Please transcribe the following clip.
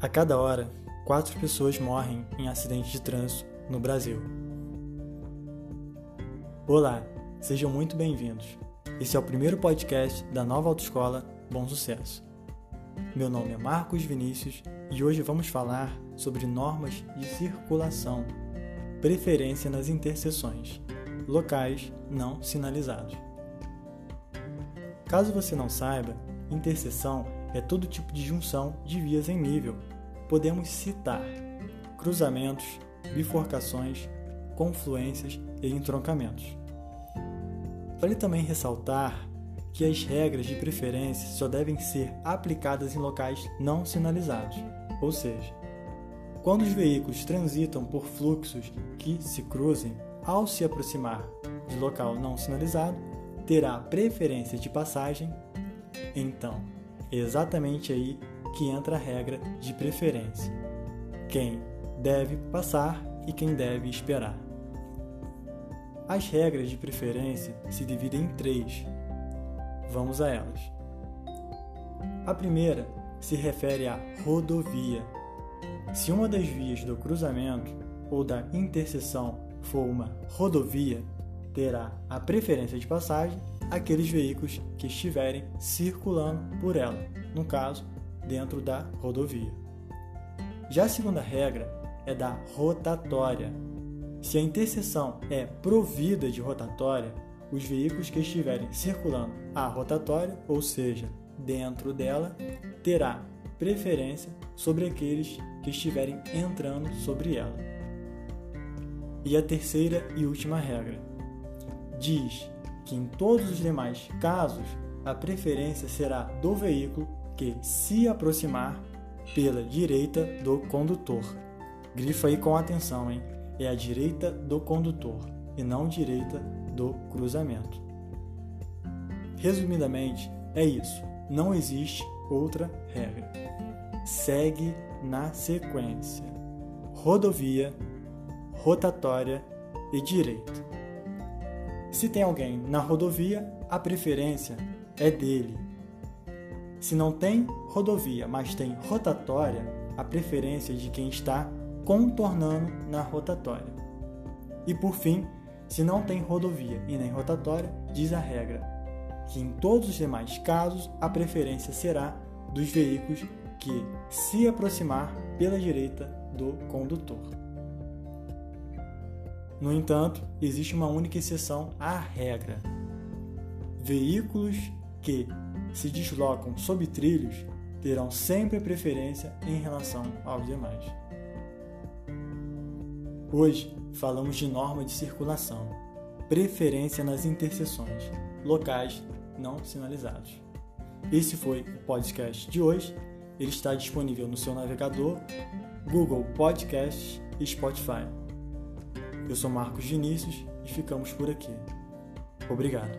A cada hora, quatro pessoas morrem em acidentes de trânsito no Brasil. Olá, sejam muito bem-vindos. Esse é o primeiro podcast da nova autoescola Bom Sucesso. Meu nome é Marcos Vinícius e hoje vamos falar sobre normas de circulação, preferência nas interseções, locais não sinalizados. Caso você não saiba, interseção é todo tipo de junção de vias em nível. Podemos citar cruzamentos, bifurcações, confluências e entroncamentos. Vale também ressaltar que as regras de preferência só devem ser aplicadas em locais não sinalizados, ou seja, quando os veículos transitam por fluxos que se cruzem, ao se aproximar de local não sinalizado, terá preferência de passagem. Então, exatamente aí que entra a regra de preferência. Quem deve passar e quem deve esperar. As regras de preferência se dividem em três. Vamos a elas. A primeira se refere à rodovia. Se uma das vias do cruzamento ou da interseção for uma rodovia, terá a preferência de passagem aqueles veículos que estiverem circulando por ela, no caso, dentro da rodovia. Já a segunda regra é da rotatória. Se a interseção é provida de rotatória, os veículos que estiverem circulando a rotatória, ou seja, dentro dela, terá preferência sobre aqueles que estiverem entrando sobre ela. E a terceira e última regra diz que em todos os demais casos a preferência será do veículo que se aproximar pela direita do condutor. Grifa aí com atenção, hein? É a direita do condutor e não direita do cruzamento. Resumidamente, é isso. Não existe outra regra. Segue na sequência: rodovia, rotatória e direita. Se tem alguém na rodovia, a preferência é dele. Se não tem rodovia, mas tem rotatória, a preferência é de quem está contornando na rotatória. E por fim, se não tem rodovia e nem rotatória, diz a regra que em todos os demais casos a preferência será dos veículos que se aproximar pela direita do condutor. No entanto, existe uma única exceção à regra. Veículos que se deslocam sob trilhos terão sempre preferência em relação aos demais. Hoje falamos de norma de circulação, preferência nas interseções, locais não sinalizados. Esse foi o podcast de hoje. Ele está disponível no seu navegador, Google Podcasts e Spotify. Eu sou Marcos Vinícius e ficamos por aqui. Obrigado.